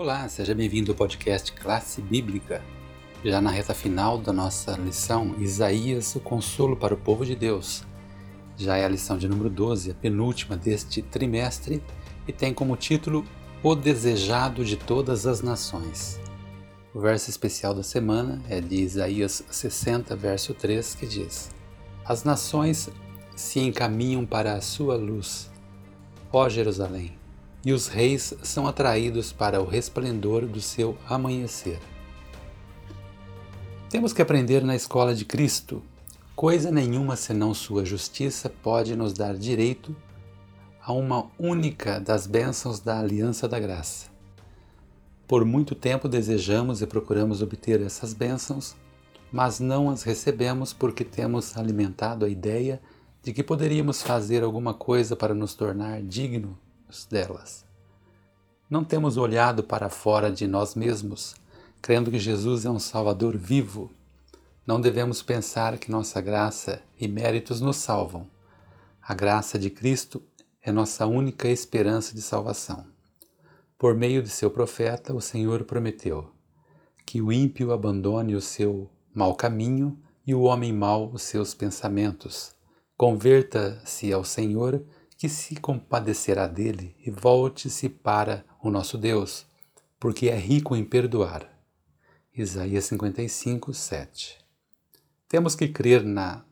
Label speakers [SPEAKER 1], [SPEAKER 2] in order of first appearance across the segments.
[SPEAKER 1] Olá, seja bem-vindo ao podcast Classe Bíblica. Já na reta final da nossa lição, Isaías, o consolo para o povo de Deus. Já é a lição de número 12, a penúltima deste trimestre, e tem como título O Desejado de Todas as Nações. O verso especial da semana é de Isaías 60, verso 3, que diz: As nações se encaminham para a sua luz. Ó Jerusalém, e os reis são atraídos para o resplendor do seu amanhecer. Temos que aprender na escola de Cristo. Coisa nenhuma senão sua justiça pode nos dar direito a uma única das bênçãos da aliança da graça. Por muito tempo desejamos e procuramos obter essas bênçãos, mas não as recebemos porque temos alimentado a ideia de que poderíamos fazer alguma coisa para nos tornar dignos delas. Não temos olhado para fora de nós mesmos, crendo que Jesus é um Salvador vivo. Não devemos pensar que nossa graça e méritos nos salvam. A graça de Cristo é nossa única esperança de salvação. Por meio de seu profeta, o Senhor prometeu que o ímpio abandone o seu mau caminho e o homem mau os seus pensamentos. Converta-se ao Senhor que se compadecerá dele e volte-se para o nosso Deus, porque é rico em perdoar. Isaías 55, 7. Temos que crer na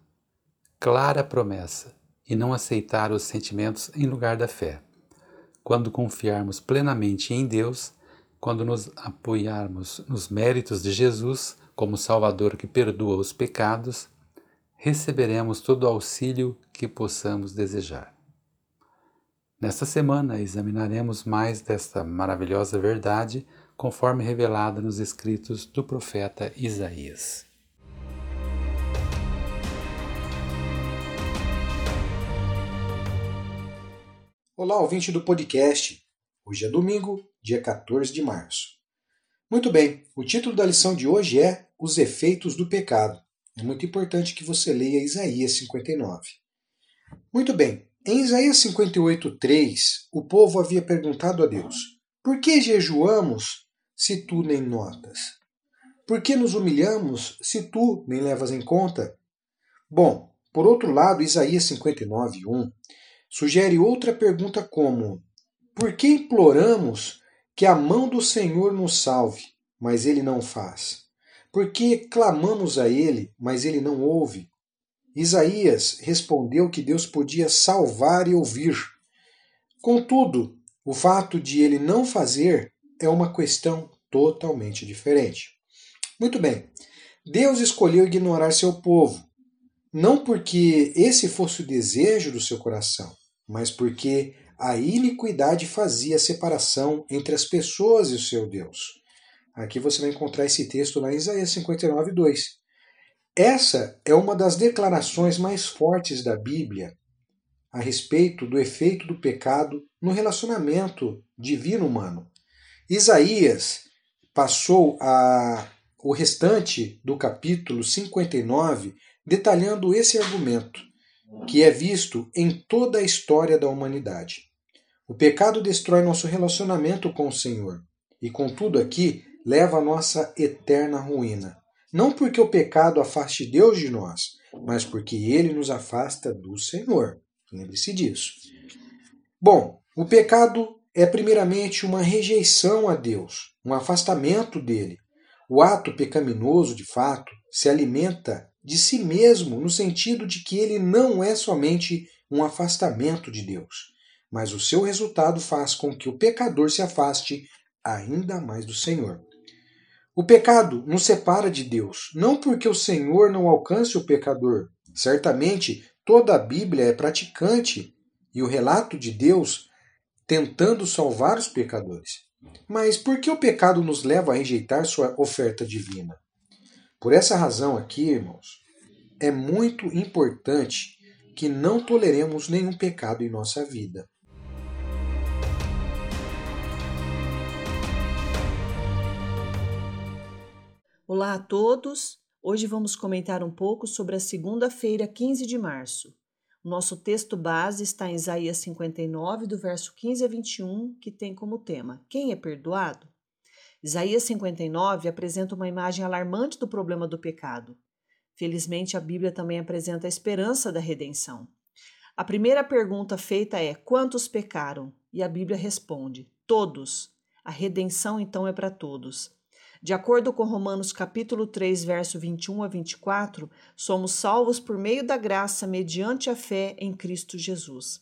[SPEAKER 1] clara promessa e não aceitar os sentimentos em lugar da fé. Quando confiarmos plenamente em Deus, quando nos apoiarmos nos méritos de Jesus como Salvador que perdoa os pecados, receberemos todo o auxílio que possamos desejar. Nesta semana examinaremos mais desta maravilhosa verdade, conforme revelada nos escritos do profeta Isaías.
[SPEAKER 2] Olá, ouvinte do podcast. Hoje é domingo, dia 14 de março. Muito bem, o título da lição de hoje é Os Efeitos do Pecado. É muito importante que você leia Isaías 59. Muito bem, em Isaías 58:3, o povo havia perguntado a Deus: Por que jejuamos se tu nem notas? Por que nos humilhamos se tu nem levas em conta? Bom, por outro lado, Isaías 59:1 sugere outra pergunta como: Por que imploramos que a mão do Senhor nos salve, mas ele não faz? Por que clamamos a ele, mas ele não ouve? Isaías respondeu que Deus podia salvar e ouvir. Contudo, o fato de ele não fazer é uma questão totalmente diferente. Muito bem, Deus escolheu ignorar seu povo, não porque esse fosse o desejo do seu coração, mas porque a iniquidade fazia separação entre as pessoas e o seu Deus. Aqui você vai encontrar esse texto lá em Isaías 59, 2. Essa é uma das declarações mais fortes da Bíblia a respeito do efeito do pecado no relacionamento divino-humano. Isaías passou a, o restante do capítulo 59 detalhando esse argumento, que é visto em toda a história da humanidade. O pecado destrói nosso relacionamento com o Senhor e, contudo, aqui leva a nossa eterna ruína. Não porque o pecado afaste Deus de nós, mas porque ele nos afasta do Senhor. Lembre-se disso. Bom, o pecado é primeiramente uma rejeição a Deus, um afastamento dele. O ato pecaminoso, de fato, se alimenta de si mesmo no sentido de que ele não é somente um afastamento de Deus, mas o seu resultado faz com que o pecador se afaste ainda mais do Senhor. O pecado nos separa de Deus, não porque o Senhor não alcance o pecador. Certamente toda a Bíblia é praticante e o relato de Deus tentando salvar os pecadores. Mas por que o pecado nos leva a rejeitar sua oferta divina? Por essa razão aqui, irmãos, é muito importante que não toleremos nenhum pecado em nossa vida.
[SPEAKER 3] Olá a todos! Hoje vamos comentar um pouco sobre a segunda-feira, 15 de março. Nosso texto base está em Isaías 59, do verso 15 a 21, que tem como tema Quem é perdoado? Isaías 59 apresenta uma imagem alarmante do problema do pecado. Felizmente, a Bíblia também apresenta a esperança da redenção. A primeira pergunta feita é: quantos pecaram? E a Bíblia responde: todos. A redenção então é para todos. De acordo com Romanos capítulo 3, verso 21 a 24, somos salvos por meio da graça mediante a fé em Cristo Jesus.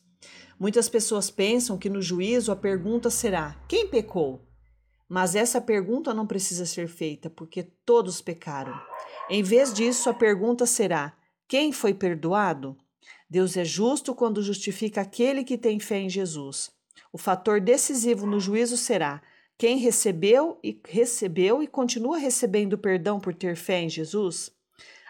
[SPEAKER 3] Muitas pessoas pensam que no juízo a pergunta será: quem pecou? Mas essa pergunta não precisa ser feita, porque todos pecaram. Em vez disso, a pergunta será: quem foi perdoado? Deus é justo quando justifica aquele que tem fé em Jesus. O fator decisivo no juízo será: quem recebeu e recebeu e continua recebendo perdão por ter fé em Jesus?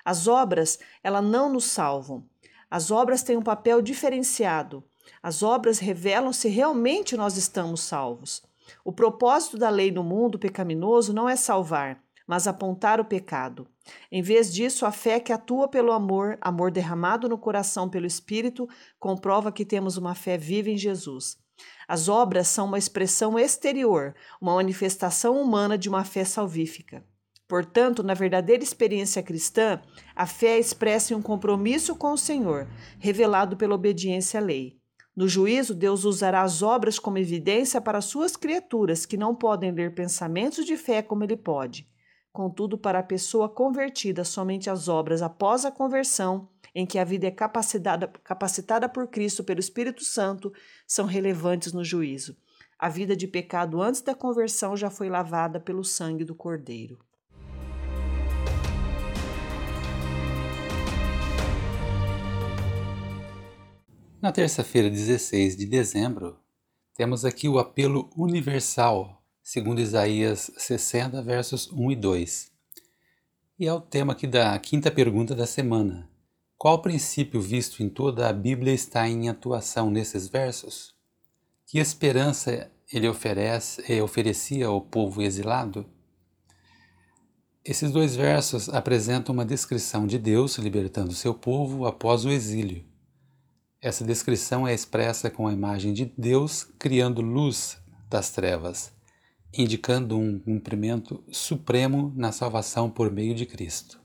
[SPEAKER 3] As obras, ela não nos salvam. As obras têm um papel diferenciado. As obras revelam se realmente nós estamos salvos. O propósito da lei no mundo pecaminoso não é salvar, mas apontar o pecado. Em vez disso, a fé que atua pelo amor, amor derramado no coração pelo Espírito, comprova que temos uma fé viva em Jesus. As obras são uma expressão exterior, uma manifestação humana de uma fé salvífica. Portanto, na verdadeira experiência cristã, a fé é expressa em um compromisso com o Senhor, revelado pela obediência à lei. No juízo, Deus usará as obras como evidência para suas criaturas, que não podem ler pensamentos de fé como ele pode. Contudo, para a pessoa convertida, somente as obras após a conversão, em que a vida é capacitada, capacitada por Cristo pelo Espírito Santo, são relevantes no juízo. A vida de pecado antes da conversão já foi lavada pelo sangue do Cordeiro.
[SPEAKER 1] Na terça-feira, 16 de dezembro, temos aqui o apelo universal, segundo Isaías 60, versos 1 e 2. E é o tema aqui da quinta pergunta da semana. Qual princípio visto em toda a Bíblia está em atuação nesses versos? Que esperança ele oferece, eh, oferecia ao povo exilado? Esses dois versos apresentam uma descrição de Deus libertando seu povo após o exílio essa descrição é expressa com a imagem de Deus criando luz das trevas, indicando um cumprimento supremo na salvação por meio de Cristo.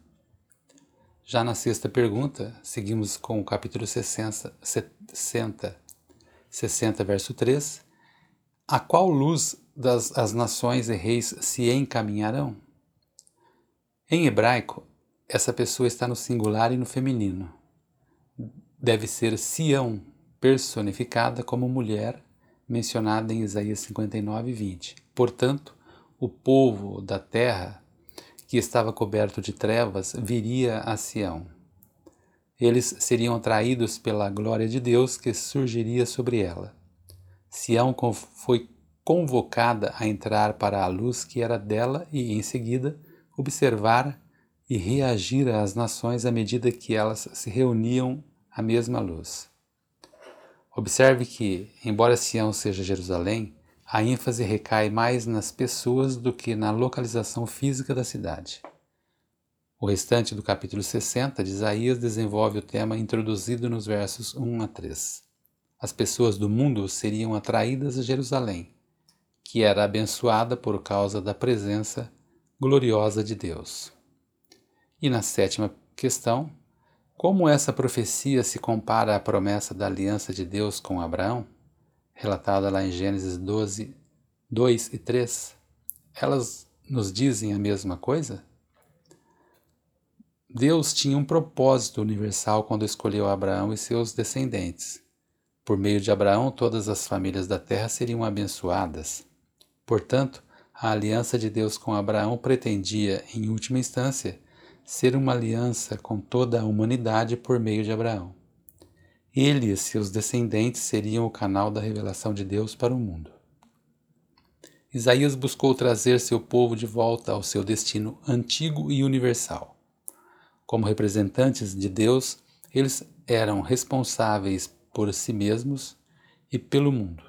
[SPEAKER 1] Já na sexta pergunta, seguimos com o capítulo 60, 60, 60 verso 3. A qual luz das as nações e reis se encaminharão? Em hebraico, essa pessoa está no singular e no feminino deve ser Sião, personificada como mulher, mencionada em Isaías 59, 20. Portanto, o povo da terra, que estava coberto de trevas, viria a Sião. Eles seriam atraídos pela glória de Deus que surgiria sobre ela. Sião foi convocada a entrar para a luz que era dela e, em seguida, observar e reagir às nações à medida que elas se reuniam a mesma luz. Observe que, embora Sião seja Jerusalém, a ênfase recai mais nas pessoas do que na localização física da cidade. O restante do capítulo 60 de Isaías desenvolve o tema introduzido nos versos 1 a 3. As pessoas do mundo seriam atraídas a Jerusalém, que era abençoada por causa da presença gloriosa de Deus. E na sétima questão, como essa profecia se compara à promessa da aliança de Deus com Abraão, relatada lá em Gênesis 12, 2 e 3, elas nos dizem a mesma coisa? Deus tinha um propósito universal quando escolheu Abraão e seus descendentes. Por meio de Abraão, todas as famílias da terra seriam abençoadas. Portanto, a aliança de Deus com Abraão pretendia, em última instância, ser uma aliança com toda a humanidade por meio de Abraão. Ele e seus descendentes seriam o canal da revelação de Deus para o mundo. Isaías buscou trazer seu povo de volta ao seu destino antigo e universal. Como representantes de Deus, eles eram responsáveis por si mesmos e pelo mundo.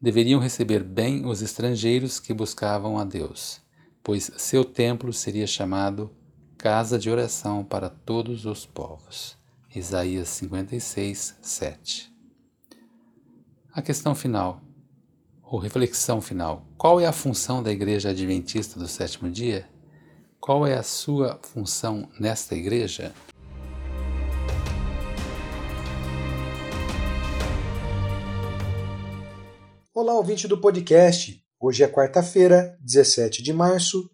[SPEAKER 1] Deveriam receber bem os estrangeiros que buscavam a Deus, pois seu templo seria chamado casa de oração para todos os povos. Isaías 56, 7. A questão final. ou reflexão final: qual é a função da Igreja Adventista do sétimo dia? Qual é a sua função nesta igreja?
[SPEAKER 2] Olá, ouvinte do podcast. Hoje é quarta-feira, 17 de março,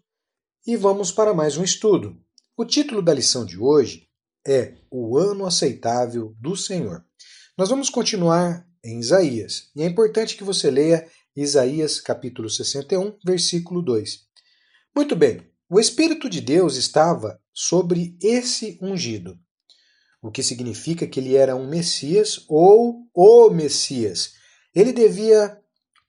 [SPEAKER 2] e vamos para mais um estudo. O título da lição de hoje é O Ano Aceitável do Senhor. Nós vamos continuar em Isaías, e é importante que você leia Isaías capítulo 61, versículo 2. Muito bem, o Espírito de Deus estava sobre esse ungido, o que significa que ele era um Messias ou o Messias. Ele devia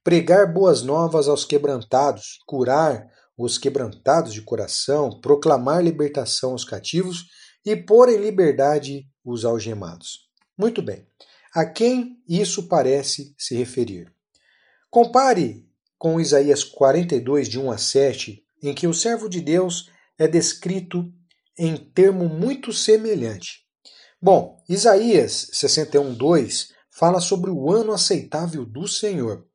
[SPEAKER 2] pregar boas novas aos quebrantados, curar os quebrantados de coração, proclamar libertação aos cativos e pôr em liberdade os algemados. Muito bem. A quem isso parece se referir? Compare com Isaías 42, de 1 a 7, em que o servo de Deus é descrito em termo muito semelhante. Bom, Isaías 61, 2 fala sobre o ano aceitável do Senhor.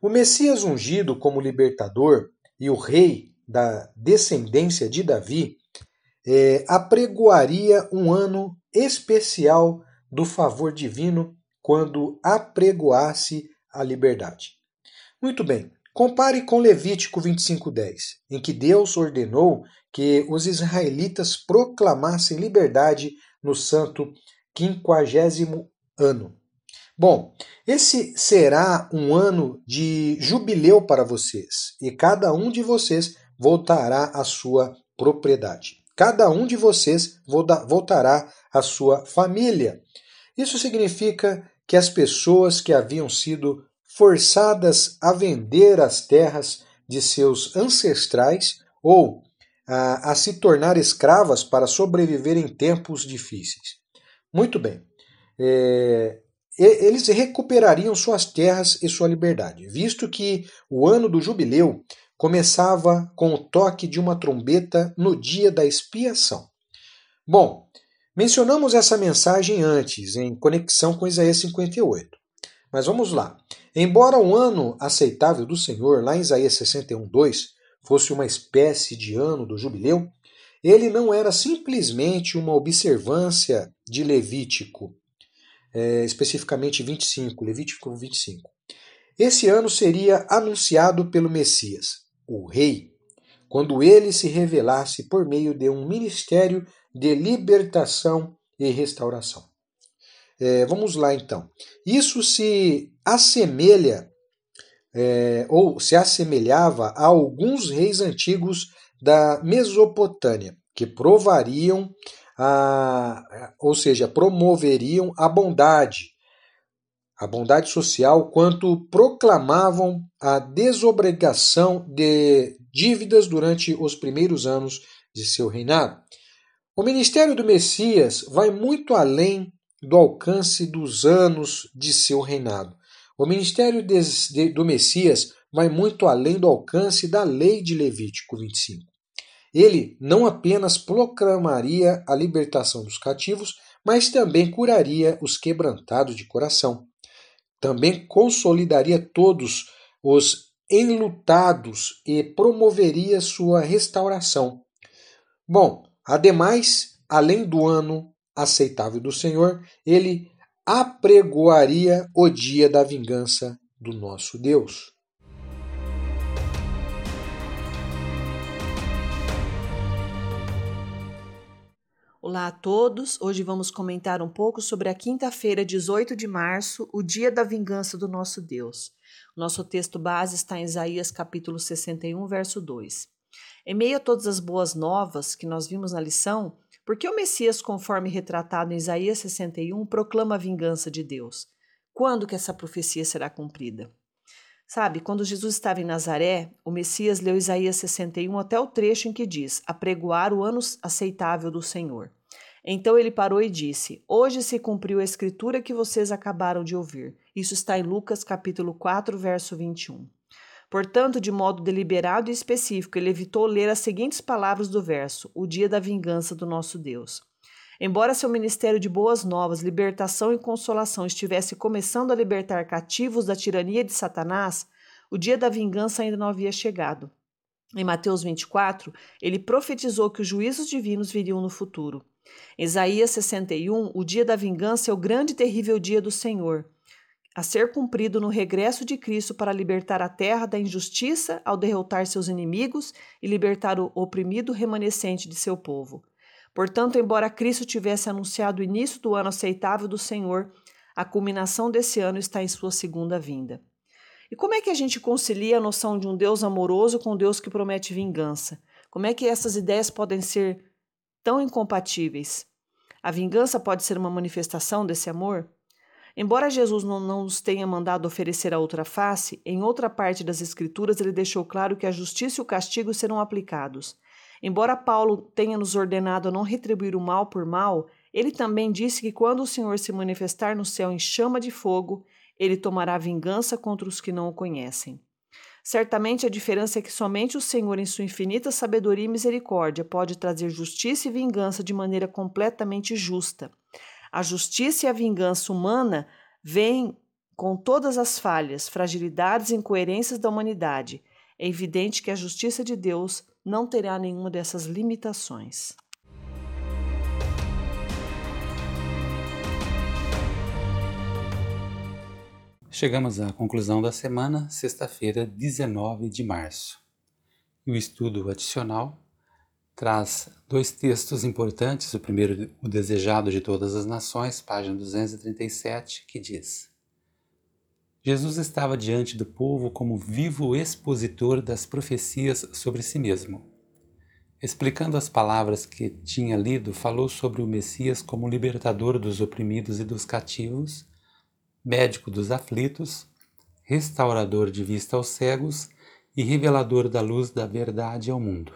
[SPEAKER 2] O Messias ungido como libertador e o rei da descendência de Davi é, apregoaria um ano especial do favor divino quando apregoasse a liberdade. Muito bem, compare com Levítico 25:10, em que Deus ordenou que os israelitas proclamassem liberdade no santo quinquagésimo ano. Bom, esse será um ano de jubileu para vocês e cada um de vocês voltará à sua propriedade. Cada um de vocês voltará à sua família. Isso significa que as pessoas que haviam sido forçadas a vender as terras de seus ancestrais ou a, a se tornar escravas para sobreviver em tempos difíceis. Muito bem. É, eles recuperariam suas terras e sua liberdade, visto que o ano do jubileu começava com o toque de uma trombeta no dia da expiação. Bom, mencionamos essa mensagem antes, em conexão com Isaías 58. Mas vamos lá. Embora o ano aceitável do Senhor, lá em Isaías 61, 2, fosse uma espécie de ano do jubileu, ele não era simplesmente uma observância de Levítico é, especificamente 25, Levítico 25. Esse ano seria anunciado pelo Messias, o Rei, quando ele se revelasse por meio de um ministério de libertação e restauração. É, vamos lá então. Isso se assemelha é, ou se assemelhava a alguns reis antigos da Mesopotâmia, que provariam a, ou seja, promoveriam a bondade, a bondade social, quanto proclamavam a desobrigação de dívidas durante os primeiros anos de seu reinado. O ministério do Messias vai muito além do alcance dos anos de seu reinado. O ministério do Messias vai muito além do alcance da lei de Levítico 25. Ele não apenas proclamaria a libertação dos cativos, mas também curaria os quebrantados de coração. Também consolidaria todos os enlutados e promoveria sua restauração. Bom, ademais, além do ano aceitável do Senhor, ele apregoaria o dia da vingança do nosso Deus.
[SPEAKER 3] Olá a todos. Hoje vamos comentar um pouco sobre a quinta-feira, 18 de março, o dia da vingança do nosso Deus. Nosso texto base está em Isaías capítulo 61, verso 2. Em meio a todas as boas novas que nós vimos na lição, por que o Messias, conforme retratado em Isaías 61, proclama a vingança de Deus? Quando que essa profecia será cumprida? Sabe, quando Jesus estava em Nazaré, o Messias leu Isaías 61 até o trecho em que diz: apregoar o ano aceitável do Senhor. Então ele parou e disse: Hoje se cumpriu a escritura que vocês acabaram de ouvir. Isso está em Lucas capítulo 4, verso 21. Portanto, de modo deliberado e específico, ele evitou ler as seguintes palavras do verso: O dia da vingança do nosso Deus. Embora seu ministério de boas novas, libertação e consolação estivesse começando a libertar cativos da tirania de Satanás, O dia da vingança ainda não havia chegado. Em Mateus 24, ele profetizou que os juízos divinos viriam no futuro. Em Isaías 61, o dia da vingança é o grande e terrível dia do Senhor, a ser cumprido no regresso de Cristo para libertar a terra da injustiça ao derrotar seus inimigos e libertar o oprimido remanescente de seu povo. Portanto, embora Cristo tivesse anunciado o início do ano aceitável do Senhor, a culminação desse ano está em sua segunda vinda. E como é que a gente concilia a noção de um Deus amoroso com um Deus que promete vingança? Como é que essas ideias podem ser tão incompatíveis? A vingança pode ser uma manifestação desse amor? Embora Jesus não, nos tenha mandado oferecer a outra face, em outra parte das Escrituras ele deixou claro que a justiça e o castigo serão aplicados. Embora Paulo tenha nos ordenado a não retribuir o mal por mal, ele também disse que quando o Senhor se manifestar no céu em chama de fogo, ele tomará vingança contra os que não o conhecem. Certamente a diferença é que somente o Senhor, em sua infinita sabedoria e misericórdia, pode trazer justiça e vingança de maneira completamente justa. A justiça e a vingança humana vêm com todas as falhas, fragilidades e incoerências da humanidade. É evidente que a justiça de Deus não terá nenhuma dessas limitações.
[SPEAKER 1] Chegamos à conclusão da semana, sexta-feira, 19 de março. E o estudo adicional traz dois textos importantes. O primeiro, O Desejado de Todas as Nações, página 237, que diz: Jesus estava diante do povo como vivo expositor das profecias sobre si mesmo. Explicando as palavras que tinha lido, falou sobre o Messias como libertador dos oprimidos e dos cativos, médico dos aflitos, restaurador de vista aos cegos e revelador da luz da verdade ao mundo.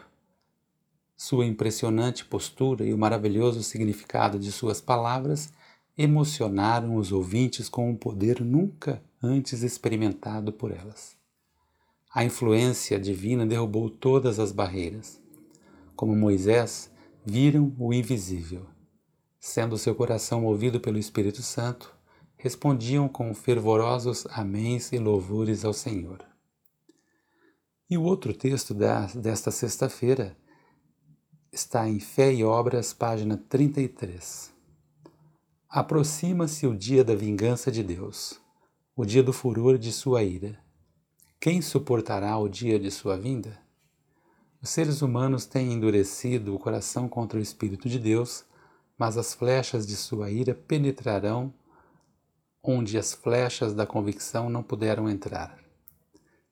[SPEAKER 1] Sua impressionante postura e o maravilhoso significado de suas palavras emocionaram os ouvintes com um poder nunca antes experimentado por elas. A influência divina derrubou todas as barreiras. Como Moisés, viram o invisível. Sendo seu coração movido pelo Espírito Santo, respondiam com fervorosos améns e louvores ao Senhor. E o outro texto desta sexta-feira está em Fé e Obras, página 33. Aproxima-se o dia da vingança de Deus, o dia do furor de sua ira. Quem suportará o dia de sua vinda? Os seres humanos têm endurecido o coração contra o Espírito de Deus, mas as flechas de sua ira penetrarão onde as flechas da convicção não puderam entrar.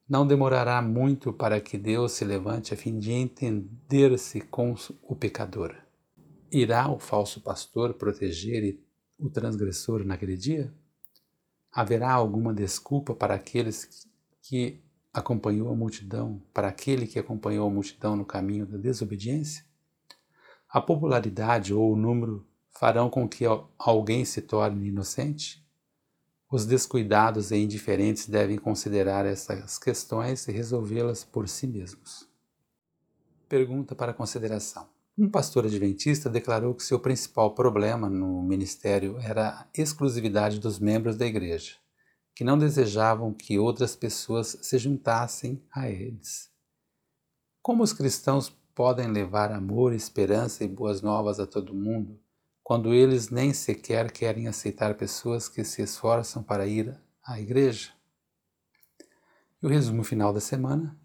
[SPEAKER 1] Não demorará muito para que Deus se levante a fim de entender-se com o pecador. Irá o falso pastor proteger o transgressor naquele dia? Haverá alguma desculpa para aqueles que acompanhou a multidão, para aquele que acompanhou a multidão no caminho da desobediência? A popularidade ou o número farão com que alguém se torne inocente? Os descuidados e indiferentes devem considerar essas questões e resolvê-las por si mesmos. Pergunta para consideração. Um pastor adventista declarou que seu principal problema no ministério era a exclusividade dos membros da igreja, que não desejavam que outras pessoas se juntassem a eles. Como os cristãos podem levar amor, esperança e boas novas a todo mundo quando eles nem sequer querem aceitar pessoas que se esforçam para ir à igreja. E o resumo final da semana: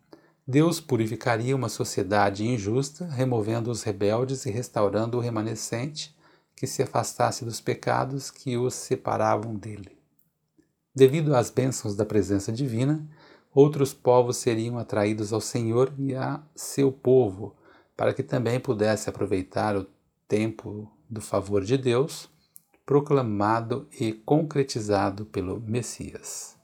[SPEAKER 1] Deus purificaria uma sociedade injusta, removendo os rebeldes e restaurando o remanescente que se afastasse dos pecados que os separavam dele. Devido às bênçãos da presença divina, outros povos seriam atraídos ao Senhor e a seu povo, para que também pudesse aproveitar o tempo do favor de Deus, proclamado e concretizado pelo Messias.